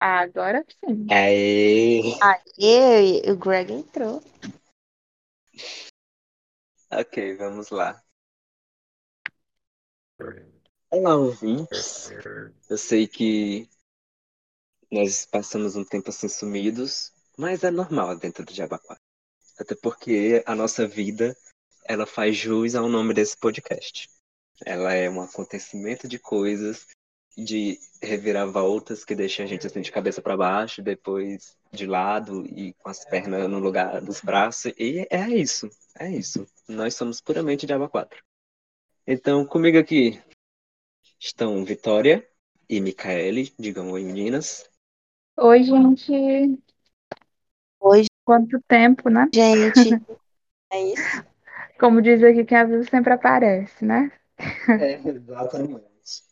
Agora sim. Aê! Aê, o Greg entrou. Ok, vamos lá. Olá, ouvintes. Eu sei que nós passamos um tempo assim sumidos, mas é normal dentro do Jabaquara. Até porque a nossa vida, ela faz jus ao nome desse podcast. Ela é um acontecimento de coisas, de reviravoltas que deixam a gente assim de cabeça para baixo, depois de lado e com as pernas no lugar dos braços. E é isso, é isso. Nós somos puramente Diaba 4. Então, comigo aqui estão Vitória e Micaele. Digam oi, meninas. Oi, gente. Oi, Quanto tempo, né? gente. É isso? Como diz aqui, quem avisa sempre aparece, né? É, exatamente.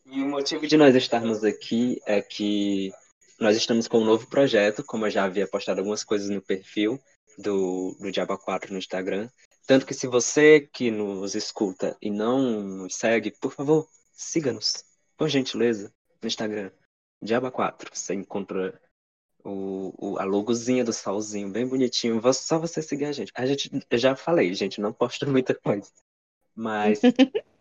E o motivo de nós estarmos aqui é que nós estamos com um novo projeto, como eu já havia postado algumas coisas no perfil do, do Diaba 4 no Instagram. Tanto que se você que nos escuta e não nos segue, por favor, siga-nos, por gentileza, no Instagram. Diaba 4. Você encontra o, o, a logozinha do solzinho bem bonitinho. Só você seguir a gente. A gente, eu já falei, gente, não posta muita coisa. Mas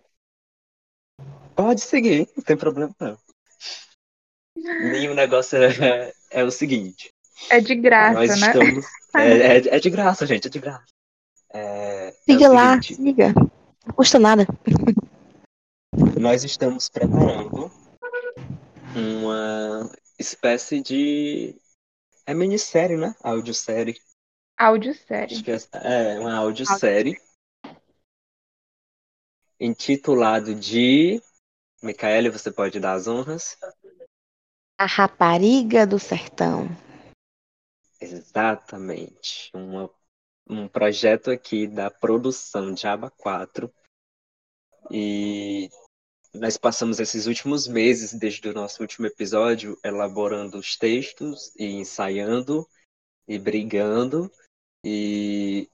pode seguir, não tem problema não. E o negócio é, é o seguinte. É de graça, nós né? estamos. É, é, é de graça, gente, é de graça. É, é Siga lá, seguinte, siga. Não custa nada. nós estamos preparando uma espécie de. É minissérie, né? Audiosérie. Audiosérie. É, é uma audiosérie. Intitulado de. Micaele, você pode dar as honras? A rapariga do sertão. Exatamente. Uma, um projeto aqui da produção de Aba 4. E nós passamos esses últimos meses, desde o nosso último episódio, elaborando os textos e ensaiando e brigando e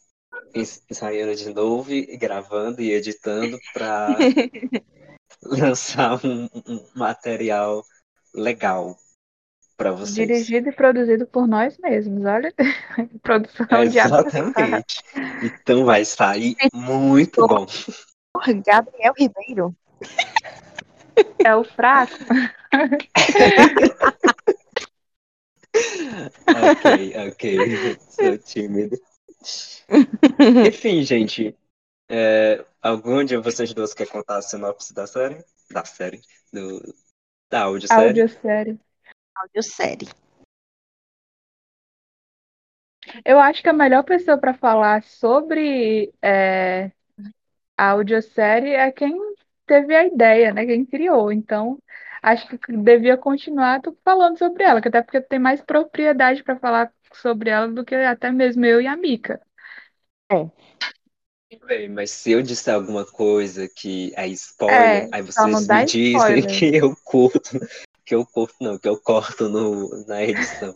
ens- ensaiando de novo e gravando e editando para lançar um, um material legal para vocês. Dirigido e produzido por nós mesmos, olha. Produção de Exatamente. Então vai sair muito bom. Gabriel Ribeiro. É o fraco. Ok, ok. Sou tímido. Enfim, gente. É, algum de vocês duas quer contar a sinopse da série? Da série? Do, da audiosérie? Audiosérie. Audiosérie. Eu acho que a melhor pessoa para falar sobre é, a audiosérie é quem teve a ideia, né? Quem criou. Então, acho que devia continuar falando sobre ela, que até porque tem mais propriedade para falar sobre ela do que até mesmo eu e a Mica. Bem, mas se eu disser alguma coisa que é spoiler, É, aí vocês me dizem spoiler. que eu curto, que eu curto, não, que eu corto no, na edição.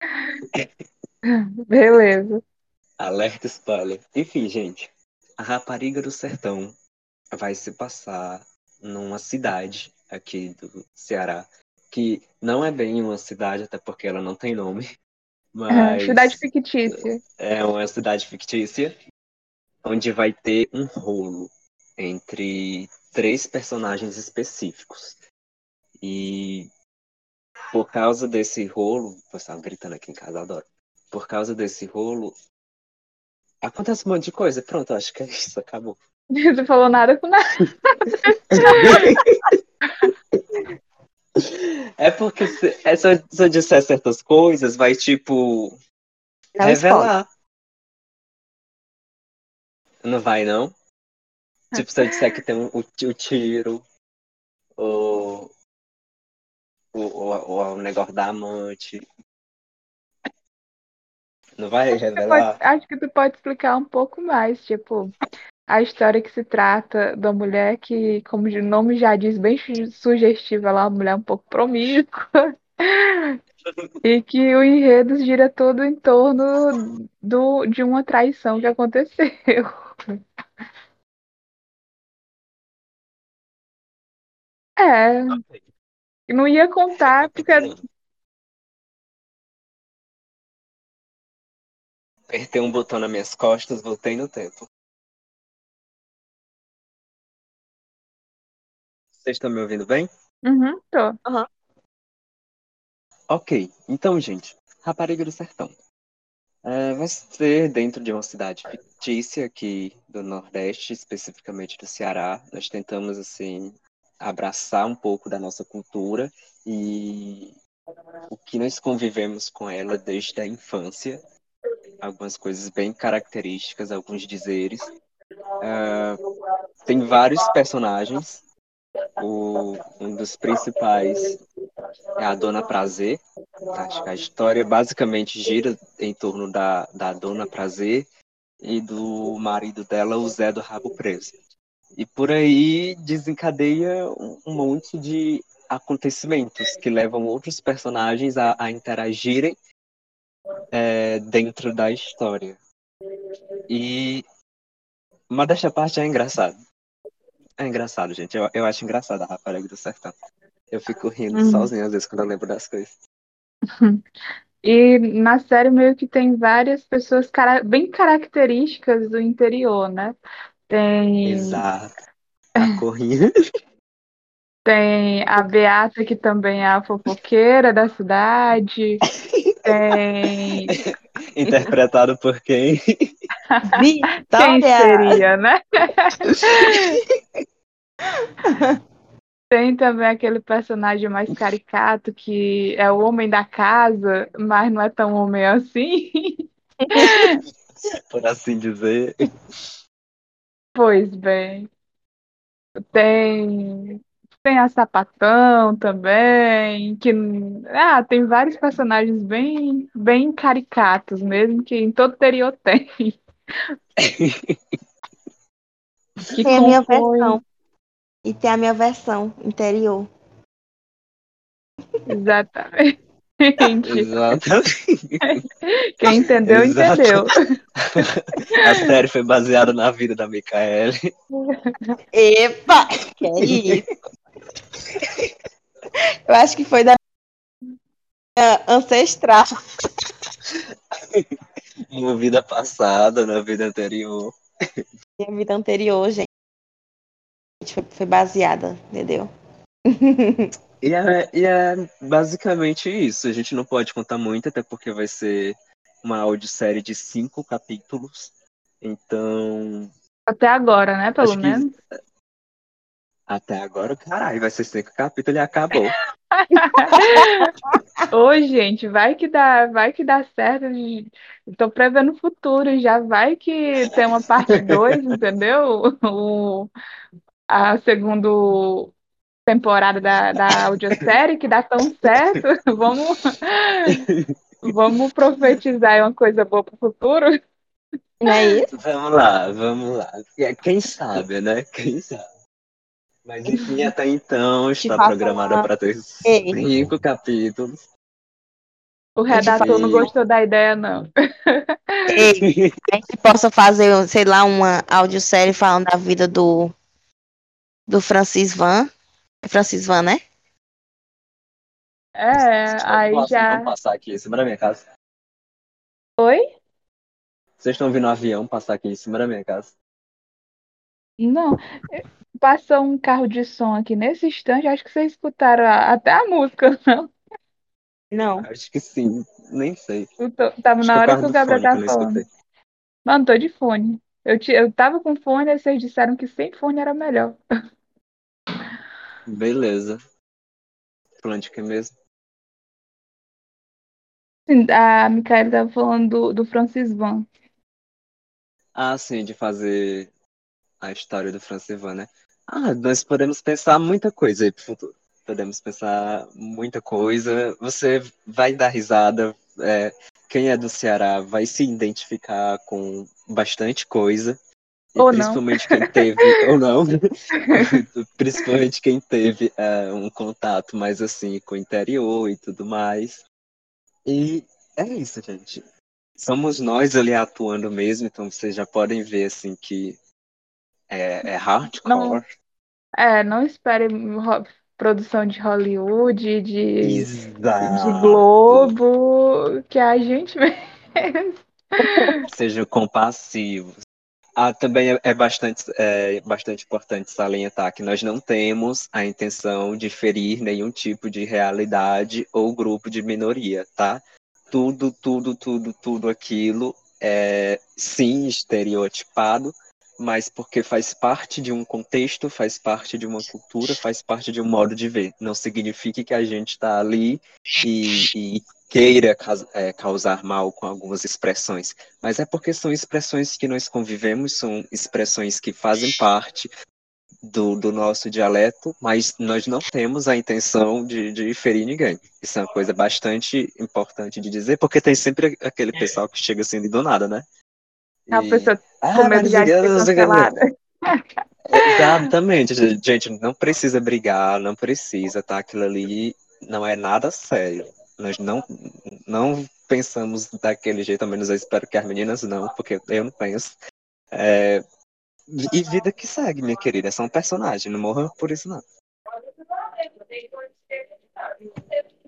Beleza. Alerta spoiler. Enfim, gente, a rapariga do sertão vai se passar numa cidade aqui do Ceará, que não é bem uma cidade, até porque ela não tem nome, mas Cidade fictícia. é uma cidade fictícia, onde vai ter um rolo entre três personagens específicos. E por causa desse rolo, eu estava gritando aqui em casa, adoro. Por causa desse rolo, acontece um monte de coisa. Pronto, acho que é isso, acabou. Não falou nada com nada. É porque se, é, se, eu, se eu disser certas coisas, vai tipo Não revelar. Não vai, não? Tipo, se eu disser que tem um- o, o tiro, o, o, o, o negócio da amante. Não vai Você revelar? pode- acho que tu pode explicar um pouco mais, tipo, a história que se trata da mulher que, como o nome já diz, bem su- sugestiva, ela é uma mulher um pouco promíscua. E que o enredo gira todo em torno do, de uma traição que aconteceu. É, não ia contar porque Apertei um botão nas minhas costas, voltei no tempo. Vocês estão me ouvindo bem? Uhum, tô. Aham. Ok, então, gente, Rapariga do Sertão. É, vai ser dentro de uma cidade fictícia aqui do Nordeste, especificamente do Ceará. Nós tentamos, assim, abraçar um pouco da nossa cultura e o que nós convivemos com ela desde a infância. Algumas coisas bem características, alguns dizeres. É, tem vários personagens. O, um dos principais é a Dona Prazer. Acho que a história basicamente gira em torno da, da Dona Prazer e do marido dela, o Zé do Rabo Preso. E por aí desencadeia um, monte de acontecimentos que levam outros personagens a, a interagirem é, dentro da história. E uma desta parte é engraçado. É engraçado, gente. Eu, eu acho engraçado a Rapariga do Sertão. Eu fico rindo Uhum. sozinho às vezes quando eu lembro das coisas. E na série meio que tem várias pessoas cara- bem características do interior, né? Tem, Exato. A corrinha. tem a Beata, que também é a fofoqueira da cidade. Tem. Interpretado por quem? Quem seria, né? Tem também aquele personagem mais caricato que é o homem da casa, mas não é tão homem assim. Por assim dizer. Pois bem. Tem tem a Sapatão também, que ah, tem vários personagens bem bem caricatos mesmo que em todo interior tem. Que Tem a minha versão. E tem a minha versão interior. exatamente. Exatamente. Quem entendeu, Exato. entendeu. A série foi baseada na vida da Micaele. Epa! Que é isso? Eu acho que foi da minha ancestral. Uma vida passada, na vida anterior. Minha vida anterior, gente. Foi, foi baseada, entendeu? E é, e é basicamente isso. A gente não pode contar muito, até porque vai ser uma audiosérie de cinco capítulos. Então, Até agora, né? Pelo Acho que- menos. até agora, caralho, vai ser cinco capítulos e acabou. Ô, gente, vai que dá, vai que dá certo. Estou prevendo o futuro, já vai que tem uma parte 2, entendeu? O, a segunda temporada da, da audiosérie que dá tão certo. Vamos, vamos profetizar uma coisa boa pro futuro. Não é isso? Vamos lá, vamos lá. E Quem sabe, né? Quem sabe. Mas enfim, até então está programada uma- para ter Ei. cinco capítulos. O redator não gostou da ideia, não. Ei, a gente possa fazer, sei lá, uma audiosérie falando da vida do do Francis Van. É Francis Van, né? É, aí Nossa, já. Vamos passar aqui em cima da minha casa. Oi? Vocês estão vendo um avião passar aqui em cima da minha casa? Não. Passou um carro de som aqui nesse instante, acho que vocês escutaram a- até a música, não? Não. Acho que sim, nem sei. Eu tô- tava Acho na que é o hora que o Gabriel que tava eu não falando. Mano, tô de fone. Eu, ti- eu tava com fone, aí vocês disseram que sem fone era melhor. Beleza. Falando de que mesmo? A Micaela tava falando do, do Francis Van. Ah, sim, de fazer a história do Francivan, né? Ah, nós podemos pensar muita coisa aí pro futuro. Podemos pensar muita coisa. Você vai dar risada. é, quem é do Ceará vai se identificar com bastante coisa. Ou não. principalmente quem teve, ou não, principalmente quem teve é, um contato mais assim com o interior e tudo mais. E é isso, gente. Somos nós ali atuando mesmo, então vocês já podem ver assim que é, é hardcore. É, não espere ro- produção de Hollywood, de, de. Globo, que é a gente mesmo. Sejam compassivos. Ah, também é, é bastante, é bastante importante salientar que nós não temos a intenção de ferir nenhum tipo de realidade ou grupo de minoria, tá? Tudo, tudo, tudo, tudo aquilo é sim estereotipado, mas porque faz parte de um contexto, faz parte de uma cultura, faz parte de um modo de ver. Não significa que a gente está ali e, e queira é, causar mal com algumas expressões, mas é porque são expressões que nós convivemos, são expressões que fazem parte do, do nosso dialeto, mas nós não temos a intenção de, de ferir ninguém. Isso é uma coisa bastante importante de dizer, porque tem sempre aquele pessoal que chega assim do nada, né? A pessoa ah, com medo de cancelada. Exatamente, gente, não precisa brigar, não precisa, tá? Aquilo ali não é nada sério. Nós não, não pensamos daquele jeito, ao menos eu espero que as meninas não, porque eu não penso. É, e vida que segue, minha querida. É só um personagem, não morra por isso, não.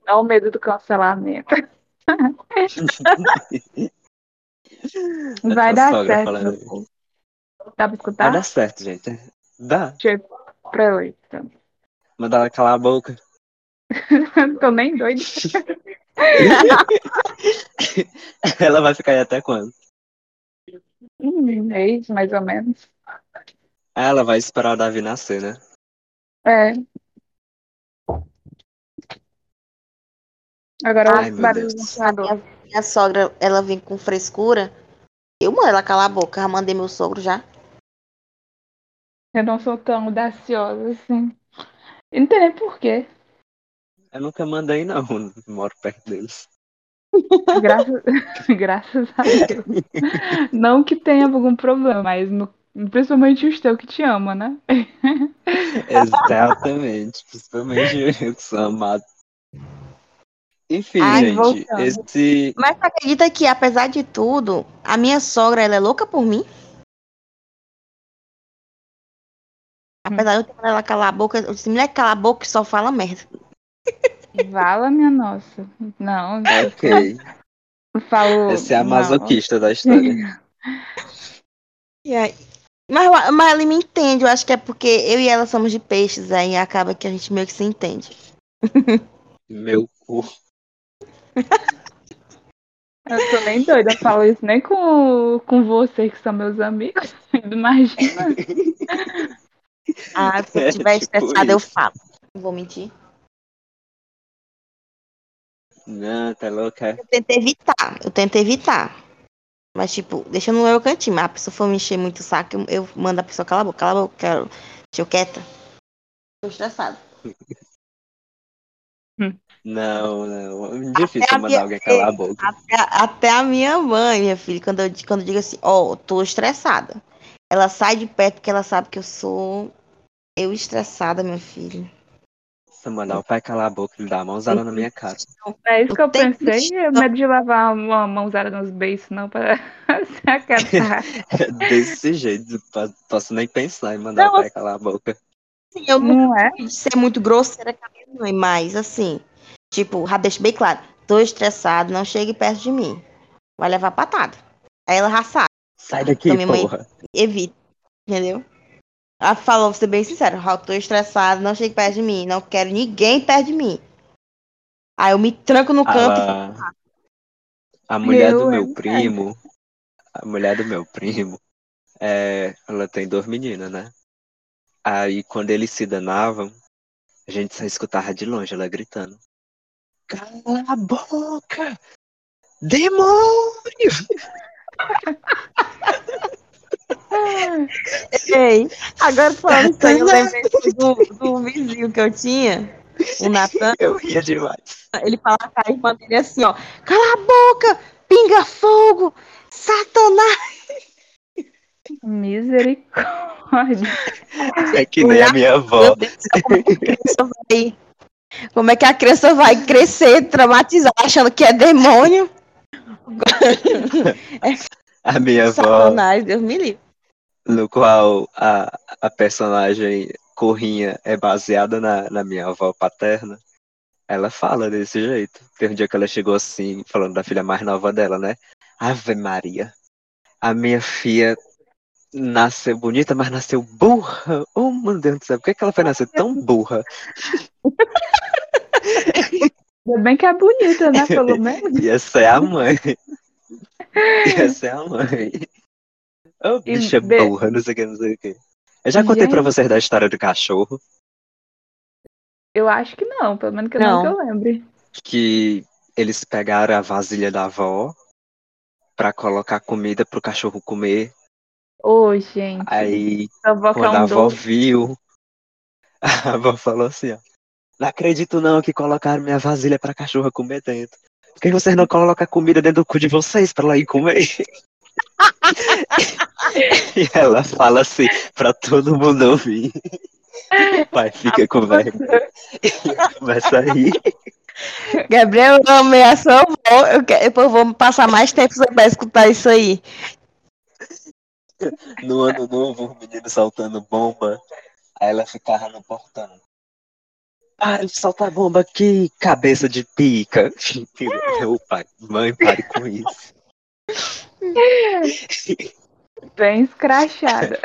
Não o medo do cancelamento. Vai dar certo. Falando... Dá pra escutar? Vai dar certo, gente. Dá. Deixa eu ir pra oito. Manda ela calar a boca. Tô nem doido. ela vai ficar aí até quando? Um mês, mais ou menos. Ela vai esperar o Davi nascer, né? É. Agora Ai, o meu Deus. A minha, sogra, ela vem com frescura. Eu mando ela calar a boca. Já mandei meu sogro já. Eu não sou tão audaciosa assim. E não tem nem porquê. Eu nunca mandei, não. Moro perto deles. Graças, graças a Deus. Não que tenha algum problema, mas no, principalmente o teu que te ama, né? Exatamente. Principalmente eu que sou amado. Enfim, Ai, gente, voltando. esse. Mas você acredita que, apesar de tudo, a minha sogra, ela é louca por mim? Apesar de eu ter mandado ela calar a boca, eu disse, mulher, cala a boca e só fala merda. Vala, minha nossa. Não, Ok. eu falo. Essa é a não. masoquista da história. E aí- Mas, mas ela me entende, eu acho que é porque eu e ela somos de peixes, aí acaba que a gente meio que se entende. Meu cu. Eu tô nem doida, eu falo isso nem com, com vocês que são meus amigos. Imagina. Ah, se eu É, estiver tipo estressada, eu isso. falo. Não vou mentir. Não, tá louca? Eu tento evitar, eu tento evitar. Mas, tipo, deixa no meu cantinho. Mas a pessoa for me encher muito o saco, eu, eu mando a pessoa calar a boca, cala a boca, quero. Deixa eu quieta. Tô estressada. Não, não. Difícil Até mandar minha- alguém calar a boca. Até, até a minha mãe, minha filha, quando eu, quando eu digo assim, ó, tô estressada. Ela sai de perto porque ela sabe que eu sou eu estressada, minha filha. Se eu mandar o pai calar a boca, ele dá a mãozada na minha cara. É isso que eu tenho pensei. É medo de lavar uma mãozada nos beiços, não, para se aquietar. Desse jeito, po- posso nem pensar em mandar Não, o pai calar a boca. Assim, eu não Não é? de ser muito grosseira com a minha mãe, mas assim, tipo, já deixo bem claro, tô estressada, não chegue perto de mim. Vai levar patada. Aí ela já sabe, Sai daqui, Então, minha mãe- porra. evita, entendeu? Ela falou, vou ser bem sincero, já tô estressada, não chegue perto de mim, não quero ninguém perto de mim. Aí eu me tranco no canto e A, a mulher Eu, do meu hein, primo, a mulher do meu primo, é, ela tem duas meninas, né? Aí quando eles se danavam, a gente só escutava de longe ela gritando. Cala a boca! Demônio! Ei, agora falando isso aí, eu lembrei do, do vizinho que eu tinha, o Natan. Eu ria demais. Ele falava com a irmã dele assim, ó. Cala a boca, pinga fogo, satanás. Misericórdia. É que nem a minha avó. Como é que a criança vai... É crescer traumatizada, achando que é demônio? A minha avó, Deus me livre. no qual a, a personagem Corrinha é baseada na, na minha avó paterna, ela fala desse jeito. Tem um dia que ela chegou assim, falando da filha mais nova dela, né? Ave Maria. A minha filha nasceu bonita, mas nasceu burra. Oh, meu Deus do céu, por que, que ela foi nascer tão burra? Ainda bem que é bonita, né? Pelo menos. E essa é a mãe. E essa é a mãe. Oh, E bicha be- burra, não sei o que, não sei o que. Eu já contei pra Gente. vocês da história do cachorro, Eu acho que não, pelo menos que eu Não. eu lembre. que eles pegaram a vasilha da avó pra colocar comida pro cachorro comer. Ô, gente. Aí Quando a avó doce. viu, a avó falou assim, ó. Não acredito não que colocaram minha vasilha pra cachorra comer dentro. Por que vocês não colocam a comida dentro do cu de vocês pra ela ir comer? e ela fala assim pra todo mundo ouvir. O pai fica com vergonha e começa a rir. Gabriel, eu amei a sua avó. Eu, quero, depois eu vou passar mais tempo pra escutar isso aí. No ano novo, o menino soltando bomba. Aí ela ficava no portão. Ah, ele solta bomba aqui, cabeça de pica. Meu pai, mãe, pare com isso. Bem escrachada.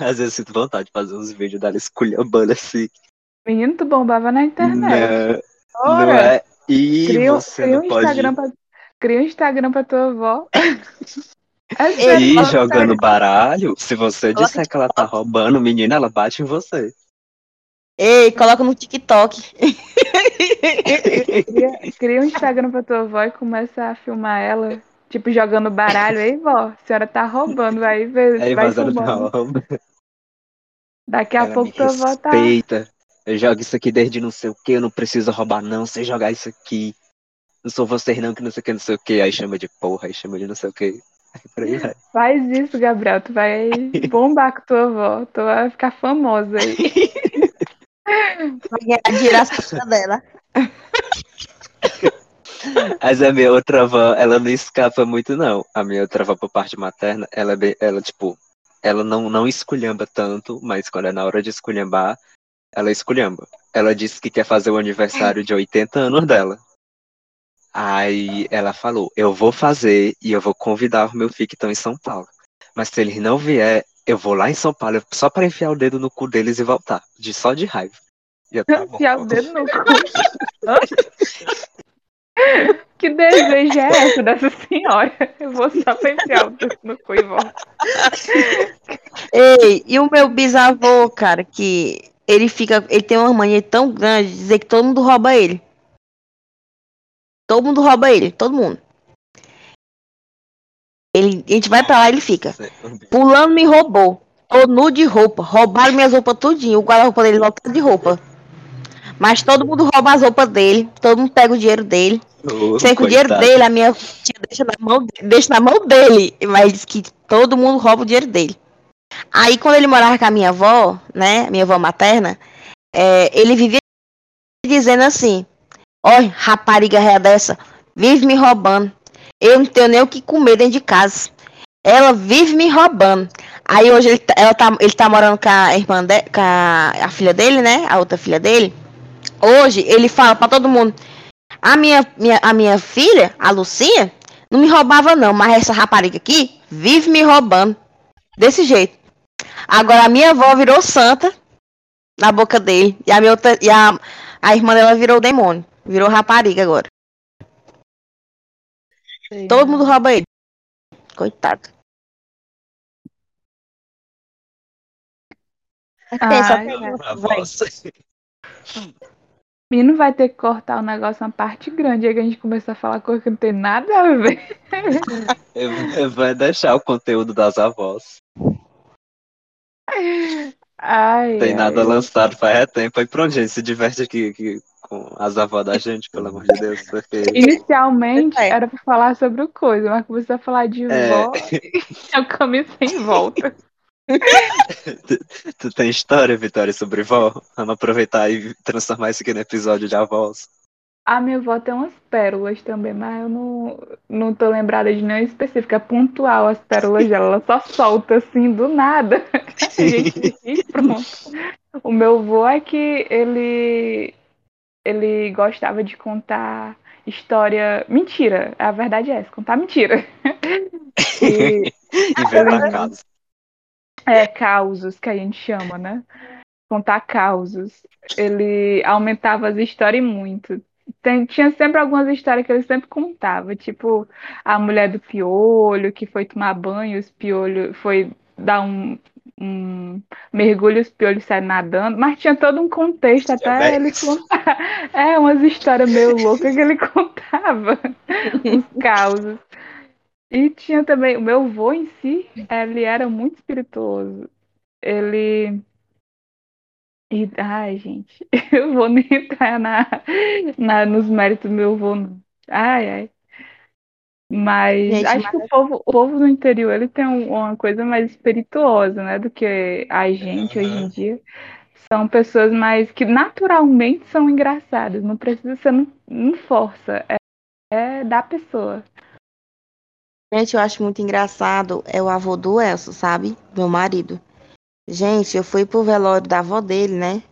Às vezes eu sinto vontade de fazer uns vídeos dela esculhambando assim. Menino, tu bombava na internet. Não, não Ora, é? E cria, você cria não um pode Instagram pra, cria um Instagram pra tua avó. É ir fala jogando baralho. Se você disser que ela tá roubando, menina, ela bate em você. Ei, coloca no TikTok. Cria, cria um Instagram pra tua avó e começa a filmar ela, tipo, jogando baralho. Aí, vó, a senhora tá roubando, aí vai, Aí vai vazando filmando. pra rouba. Daqui a Ela pouco tua avó tá. respeita. Eu jogo isso aqui desde não sei o que, eu não preciso roubar não, sei jogar isso aqui. Não sou vocês não, que não sei o que, não sei o que. Aí chama de porra, aí chama de não sei o que. Aí vai. Faz isso, Gabriel. Tu vai bombar com tua avó. Tu vai ficar famosa aí. Vai ganhar costas dela. Mas a minha outra avó, ela não escapa muito, não. A minha outra avó, por parte materna, ela é bem, ela, tipo, ela não, não esculhamba tanto, mas quando é na hora de esculhambar, ela esculhamba. Ela disse que quer fazer o aniversário de 80 anos dela. Aí ela falou, eu vou fazer e eu vou convidar o meu filho que estão em São Paulo. Mas se eles não vier, eu vou lá em São Paulo só para enfiar o dedo no cu deles e voltar. De, só de raiva. E eu, tá bom. Enfiar o dedo no cu. Que desejo é essa dessa senhora? Eu vou só pra enfiar o dedo no cu e voltar. Ei, e o meu bisavô, cara, que ele fica. Ele tem uma mania tão grande de dizer que todo mundo rouba ele. Todo mundo rouba ele, todo mundo. Ele, a gente vai pra lá e ele fica. Pulando me roubou. Tô nu de roupa. Roubaram minhas roupas tudinho. O guarda-roupa dele lotado de roupa. Mas todo mundo rouba as roupas dele. Todo mundo pega o dinheiro dele. Sei que o dinheiro dele, a minha tia deixa na mão, deixa na mão dele. Mas diz que todo mundo rouba o dinheiro dele. Aí quando ele morava com a minha avó, né? Minha avó materna, é, ele vivia dizendo assim, olha, rapariga ré dessa, vive me roubando. Eu não tenho nem o que comer dentro de casa. Ela vive me roubando. Aí hoje ele, tá- ela tá, ele tá morando com a irmã de, com a, a filha dele, né? A outra filha dele. Hoje ele fala pra todo mundo: a minha, minha, a minha filha, a Lucinha, não me roubava não, mas essa rapariga aqui vive me roubando. Desse jeito. Agora a minha avó virou santa na boca dele. E a, minha outra, e a, a irmã dela virou demônio. Virou rapariga agora. Todo mundo rouba ele. Coitado. Ai, A vai. voz. Menino vai ter que cortar o negócio uma parte grande aí que a gente começou a falar coisa que não tem nada a ver. Vai deixar o conteúdo das avós. Ai, Tem ai. nada lançado faz tempo. Aí pronto, gente, se diverte aqui, aqui com as avós da gente, pelo amor de Deus. Porque... Inicialmente É. era pra falar sobre o coisa, mas começou a falar de É. vó. O caminho sem volta. tu, tu tem história, Vitória, sobre vó? Vamos aproveitar e transformar isso aqui no episódio de avós. A minha avó tem umas pérolas também, mas eu não, não tô lembrada de nenhuma específica. É pontual as pérolas dela. Ela só solta assim do nada. E pronto. O meu avô é que ele, ele gostava de contar história. Mentira, a verdade é essa, contar mentira. e, Inventar casos. é, causos que a gente chama, né? Contar causos. Ele aumentava as histórias muito. Tem- tinha sempre algumas histórias que ele sempre contava, tipo a mulher do piolho que foi tomar banho, os piolhos foi dar um, um mergulho, os piolhos saíram nadando, mas tinha todo um contexto até ele contar. É, umas histórias meio loucas que ele contava, uns causos. E tinha também, o meu avô em si, ele era muito espirituoso. Ele. E, ai, gente, eu vou nem entrar na, na, nos méritos do meu avô, não. Ai, ai. Mas Gente, acho que o povo, o povo no interior ele tem um- uma coisa mais espirituosa, né, do que a gente hoje em dia. São pessoas mais que naturalmente são engraçadas. Não precisa ser, não, não força. É, é da pessoa. Gente, eu acho muito engraçado. É o avô do Elcio, sabe? Meu marido. Gente, eu fui pro velório da avó dele, né?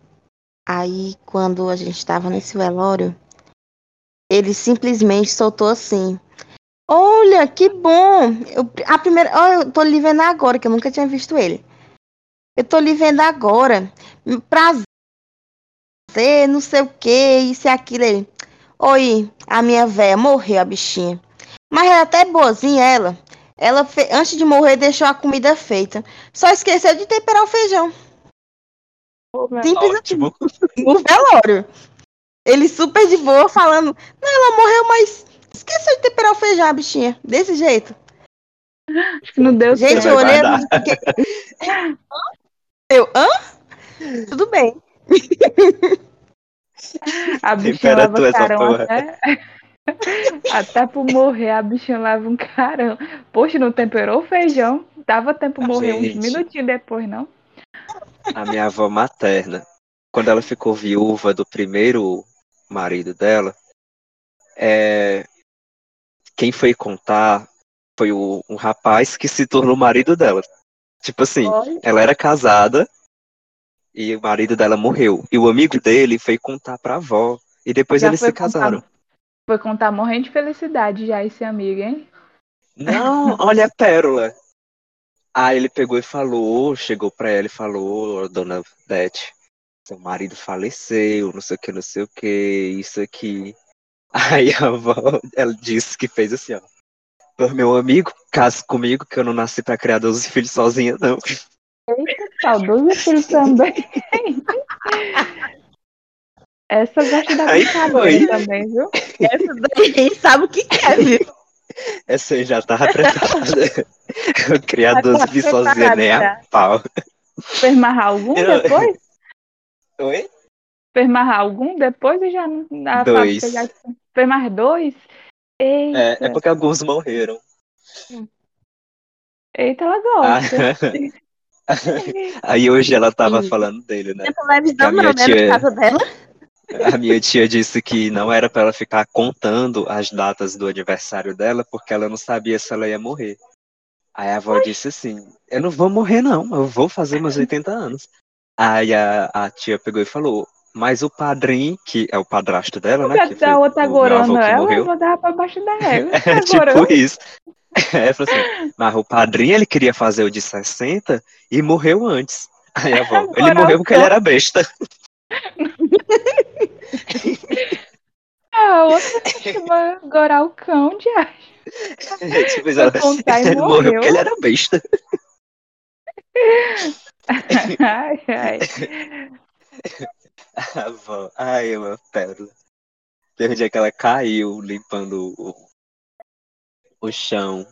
Aí, quando a gente tava nesse velório, ele simplesmente soltou assim: Olha, que bom! Eu, a primeira, ó, eu tô lhe vendo agora, que eu nunca tinha visto ele. Eu tô lhe vendo agora. Prazer, não sei o que, isso e aquilo. Ele, Oi, a minha véia morreu, a bichinha. Mas ela é até boazinha, ela. Ela, antes de morrer, deixou a comida feita. Só esqueceu de temperar o feijão. Simples assim, Ótimo. no velório. Ele super de boa, falando: Não, ela morreu, mas esqueceu de temperar o feijão, a bichinha. Desse jeito. Acho que não deu Gente, eu olhei. Eu, hã? Tudo bem. A bichinha essa carão até. Até por morrer, a bichinha leva um carão. Poxa, não temperou o feijão? Dava tempo A morrer uns gente. minutinhos depois, não? A minha avó materna, quando ela ficou viúva do primeiro marido dela, é, quem foi contar foi o, um rapaz que se tornou marido dela. Tipo assim, Olha, ela era casada e o marido dela morreu. E o amigo dele foi contar pra avó. E depois já eles se contar, casaram. foi contar morrendo de felicidade já esse amigo, hein? Não, olha a pérola. Aí ele pegou e falou, chegou pra ela e falou, dona Beth, seu marido faleceu, não sei o que, não sei o que, isso aqui. Aí a avó, ela disse que fez assim, ó. "Ô, Meu amigo, case comigo, que eu não nasci pra criar 12 filhos sozinha, não. Eita, saudoso filho também. Essa gosta da Aí brincadeira também, viu? Essa daí sabe o que quer, viu? Essa aí já tava preparada. Eu criar Já 12 tava filhos sozinha, nem a já. pau. Fez marrar algum Eu- depois? Oi? Fez marrar algum depois e já não. A Dois. já fez mais dois? Eita, É, é porque alguns morreram. eita, ela Ah, gosta. Aí hoje ela tava Sim. falando dele, né? Não é a minha não, né? tia- casa dela. A minha tia disse que não era pra ela ficar contando as datas do aniversário dela, porque ela não sabia se ela ia morrer. Aí a avó disse assim: Eu não vou morrer, não, eu vou fazer meus 80 anos. Aí a, a tia pegou e falou: Mas o padrinho, que é o padrasto dela, né? Que a outra o meu avô agorando que ela, eu morreu. dar pra baixo da régua. É tipo isso. É, assim, mas o padrinho ele queria fazer o de 60 e morreu antes. Aí a avó, ele morreu porque ele era besta. A outra chama agorar o cão de acho. tipo, Foi ela, contar ele morreu morreu. porque ele era besta. Ai, ai. A avó, ai, uma pérola. Teve um dia que ela caiu limpando o, o chão.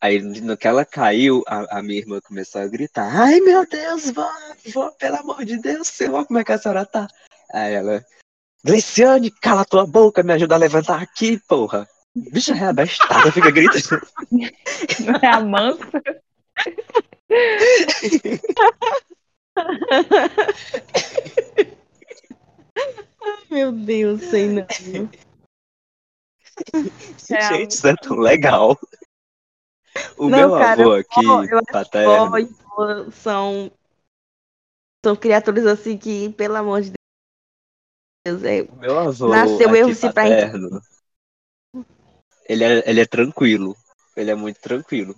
Aí no que ela caiu, a, a minha irmã começou a gritar: Ai meu Deus, vó, vó, pelo amor de Deus, senhor, como é que a senhora tá? Aí ela, Gliciane, cala tua boca, me ajuda a levantar aqui, porra. Bicha é abestada, fica gritando. Não é a mansa? Meu Deus, sei não. É, Gente, isso é tão legal. O Não, meu cara, avô aqui, eu paterno, vó e vô são, são criaturas assim que, pelo amor de Deus, é, o meu avô Nasceu eu, se paterno, Ele é, ele é tranquilo. Ele é muito tranquilo.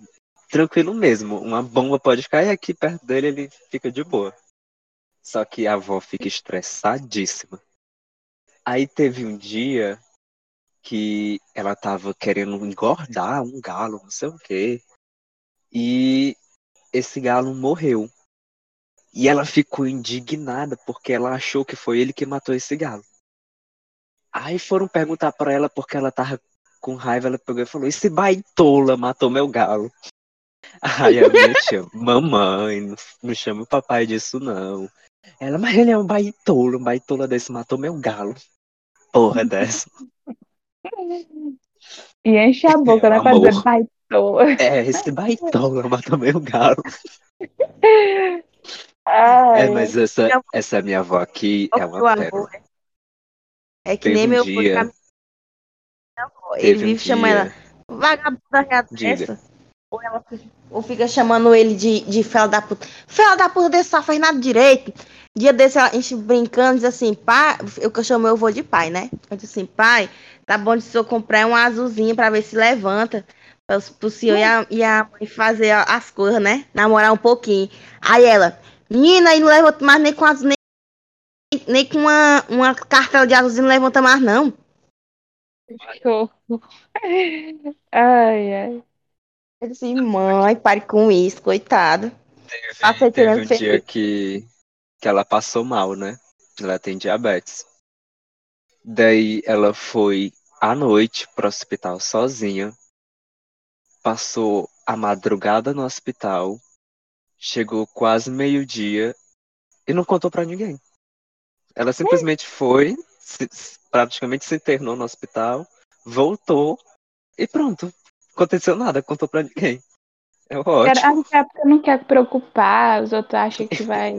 Tranquilo mesmo. Uma bomba pode cair aqui perto dele, ele fica de boa. Só que a avó fica estressadíssima. Aí teve um dia que ela tava querendo engordar um galo, não sei o quê. E esse galo morreu. E ela ficou indignada porque ela achou que foi ele que matou esse galo. Aí foram perguntar para ela porque ela tava com raiva, ela pegou e falou: Esse baitola matou meu galo. Aí a tia, mamãe, não chama o papai disso não. Ela, mas ele é um baitola, um baitola desse matou meu galo. Porra dessa. E enche a boca, É, né? Pra dizer baitola. É, esse baitola matou meu galo. Ai, É, mas essa, essa minha avó aqui é uma pérola. é. Que Teve nem um meu dia- avô. Ele Teve um vive chamando ela vagabunda Diga. Ou, ela, ou fica chamando ele de, de fela da puta. Fela da puta desse só faz nada direito. Dia desse a gente brincando, diz assim, pai, eu que eu chamo meu avô de pai, né? Eu disse assim, pai, tá bom de eu comprar um azulzinho pra ver se levanta. Pra, pro senhor e a, e a mãe fazer as coisas, né? Namorar um pouquinho. Aí ela, menina, aí não levanta mais nem com azul, nem, nem com uma, uma cartela de azulzinho não levanta mais, não. Ai, ai. Eu disse, assim, mãe, pare com isso, coitado. Teve tirando um dia que, que ela passou mal, né? Ela tem diabetes. Daí ela foi à noite pro hospital sozinha. Passou a madrugada no hospital. Chegou quase meio-dia e não contou pra ninguém. Ela simplesmente foi, se- praticamente se internou no hospital, voltou e pronto. Aconteceu nada, contou pra ninguém. É Cara, ótimo. que a época não quer preocupar, os outros acham que vai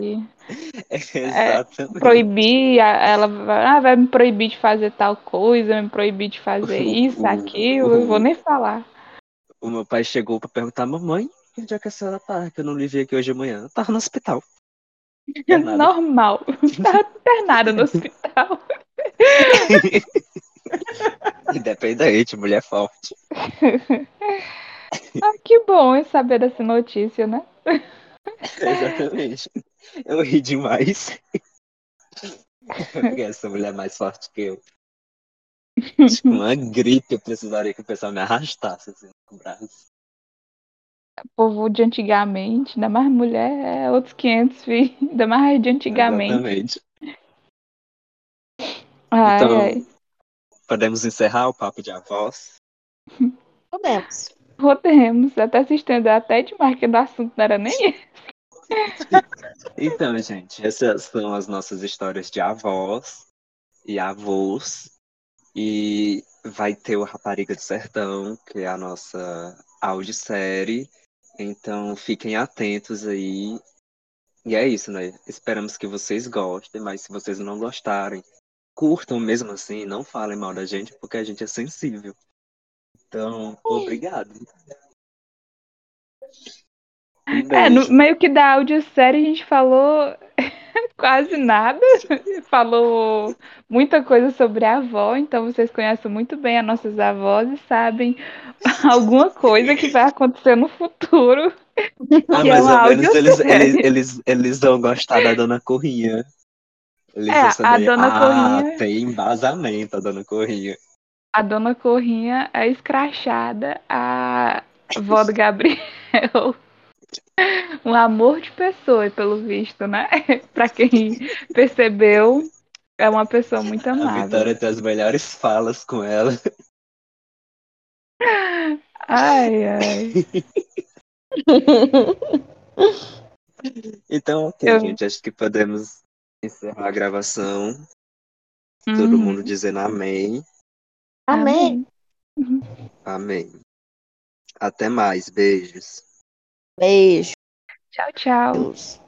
Exatamente. proibir, a- ela vai, ah, vai me proibir de fazer tal coisa, me proibir de fazer isso, aquilo, eu vou nem falar. O meu pai chegou pra perguntar, mamãe, onde é que a senhora tá? Que eu não lhe vi aqui hoje de manhã. Eu tava no hospital. É. Normal. Tava internada no hospital. Independente, mulher forte. Ah, que bom em saber dessa notícia, né? Exatamente. Eu ri demais. Porque essa mulher é mais forte que eu. Acho que uma gripe eu precisaria que o pessoal me arrastasse assim no braço. O povo de antigamente, ainda mais mulher, é outros 500, filho. Ainda mais de antigamente. Exatamente. Ai, Então, ai. Podemos encerrar o papo de avós. Podemos. Podemos, até se estender até demais, que do assunto não era nem esse. Então, gente, essas são as nossas histórias de avós e avós. E vai ter o Rapariga do Sertão, que é a nossa audiosérie. Então, fiquem atentos aí. E é isso, né? Esperamos que vocês gostem, mas se vocês não gostarem, curtam mesmo assim, não falem mal da gente, porque a gente é sensível. Então, obrigado. Um É, no meio que da audiosérie a gente falou quase nada. Falou muita coisa sobre a avó, então vocês conhecem muito bem as nossas avós e sabem alguma coisa que vai acontecer no futuro. Ah, é mais uma ou menos eles, eles, eles, eles vão gostar da Dona Corrinha. É, a Dona ah, Corrinha- tem embasamento a Dona Corrinha. A dona Corrinha é escrachada, a avó do Gabriel. Um amor de pessoa, pelo visto, né? Pra quem percebeu, é uma pessoa muito A amável. Vitória tem as melhores falas com ela. Ai, ai. Então, ok, Eu- gente, acho que podemos encerrar a gravação. Todo Uhum. mundo dizendo amém. Amém. Amém. Até mais, beijos. Beijo. Tchau, tchau. Deus.